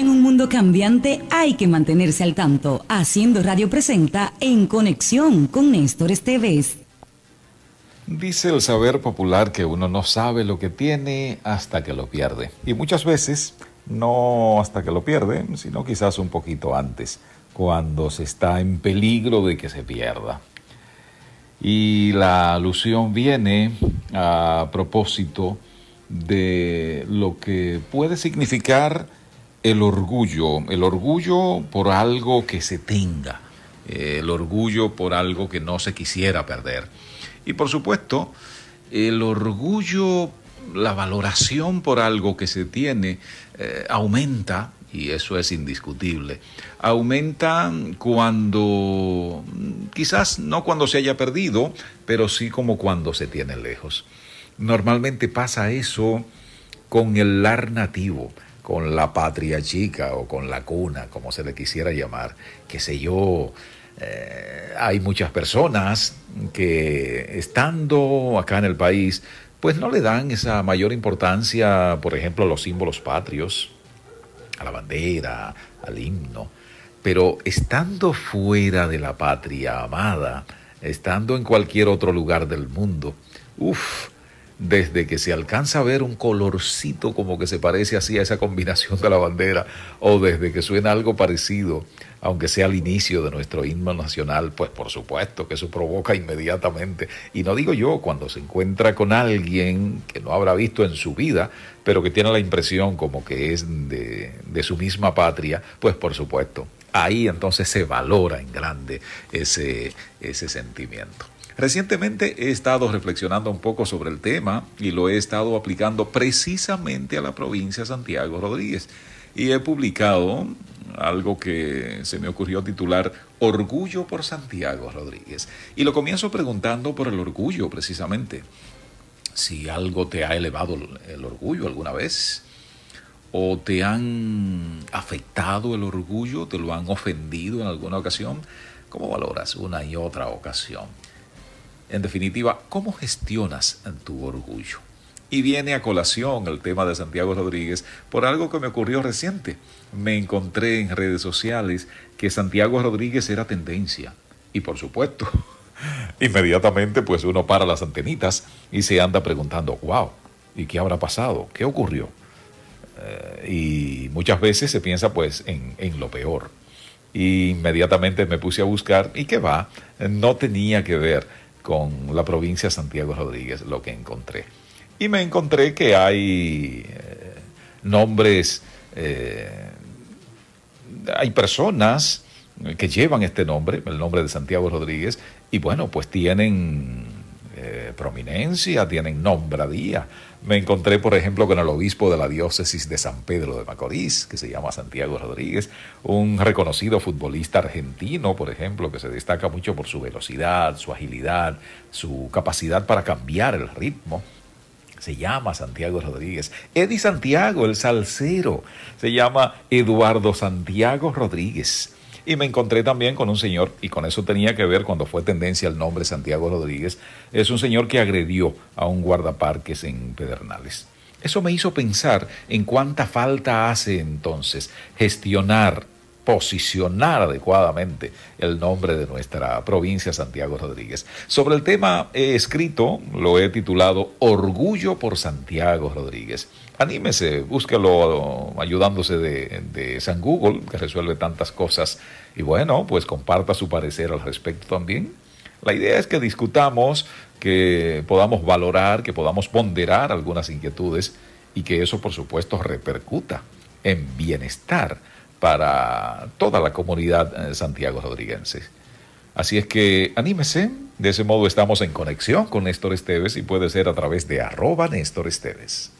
En un mundo cambiante hay que mantenerse al tanto. Haciendo Radio presenta En Conexión con Néstor Esteves. Dice el saber popular que uno no sabe lo que tiene hasta que lo pierde. Y muchas veces no hasta que lo pierde, sino quizás un poquito antes, cuando se está en peligro de que se pierda. Y la alusión viene a propósito de lo que puede significar el orgullo, el orgullo por algo que se tenga, el orgullo por algo que no se quisiera perder. Y por supuesto, el orgullo, la valoración por algo que se tiene, eh, aumenta, y eso es indiscutible, aumenta cuando, quizás no cuando se haya perdido, pero sí como cuando se tiene lejos. Normalmente pasa eso con el lar nativo con la patria chica o con la cuna, como se le quisiera llamar, qué sé yo. Eh, hay muchas personas que estando acá en el país, pues no le dan esa mayor importancia, por ejemplo, a los símbolos patrios, a la bandera, al himno, pero estando fuera de la patria amada, estando en cualquier otro lugar del mundo, uff, desde que se alcanza a ver un colorcito como que se parece así a esa combinación de la bandera, o desde que suena algo parecido, aunque sea al inicio de nuestro himno nacional, pues por supuesto que eso provoca inmediatamente. Y no digo yo, cuando se encuentra con alguien que no habrá visto en su vida, pero que tiene la impresión como que es de, de su misma patria, pues por supuesto, ahí entonces se valora en grande ese, ese sentimiento. Recientemente he estado reflexionando un poco sobre el tema y lo he estado aplicando precisamente a la provincia de Santiago Rodríguez. Y he publicado algo que se me ocurrió titular Orgullo por Santiago Rodríguez. Y lo comienzo preguntando por el orgullo precisamente. Si algo te ha elevado el orgullo alguna vez o te han afectado el orgullo, te lo han ofendido en alguna ocasión, ¿cómo valoras una y otra ocasión? En definitiva, ¿cómo gestionas tu orgullo? Y viene a colación el tema de Santiago Rodríguez por algo que me ocurrió reciente. Me encontré en redes sociales que Santiago Rodríguez era tendencia. Y por supuesto, inmediatamente pues uno para las antenitas y se anda preguntando, wow, ¿y qué habrá pasado? ¿Qué ocurrió? Eh, y muchas veces se piensa pues en, en lo peor. Y inmediatamente me puse a buscar y qué va, no tenía que ver con la provincia de Santiago Rodríguez, lo que encontré. Y me encontré que hay eh, nombres, eh, hay personas que llevan este nombre, el nombre de Santiago Rodríguez, y bueno, pues tienen eh, prominencia, tienen nombradía. Me encontré, por ejemplo, con el obispo de la diócesis de San Pedro de Macorís, que se llama Santiago Rodríguez, un reconocido futbolista argentino, por ejemplo, que se destaca mucho por su velocidad, su agilidad, su capacidad para cambiar el ritmo. Se llama Santiago Rodríguez. Eddie Santiago, el salsero, se llama Eduardo Santiago Rodríguez. Y me encontré también con un señor, y con eso tenía que ver cuando fue tendencia el nombre Santiago Rodríguez, es un señor que agredió a un guardaparques en Pedernales. Eso me hizo pensar en cuánta falta hace entonces gestionar, posicionar adecuadamente el nombre de nuestra provincia Santiago Rodríguez. Sobre el tema he escrito, lo he titulado Orgullo por Santiago Rodríguez anímese, búsquelo ayudándose de, de, San Google, que resuelve tantas cosas. Y bueno, pues comparta su parecer al respecto también. La idea es que discutamos, que podamos valorar, que podamos ponderar algunas inquietudes y que eso, por supuesto, repercuta en bienestar para toda la comunidad eh, santiago rodriguense. Así es que anímese, de ese modo estamos en conexión con Néstor Esteves y puede ser a través de arroba Néstor Esteves.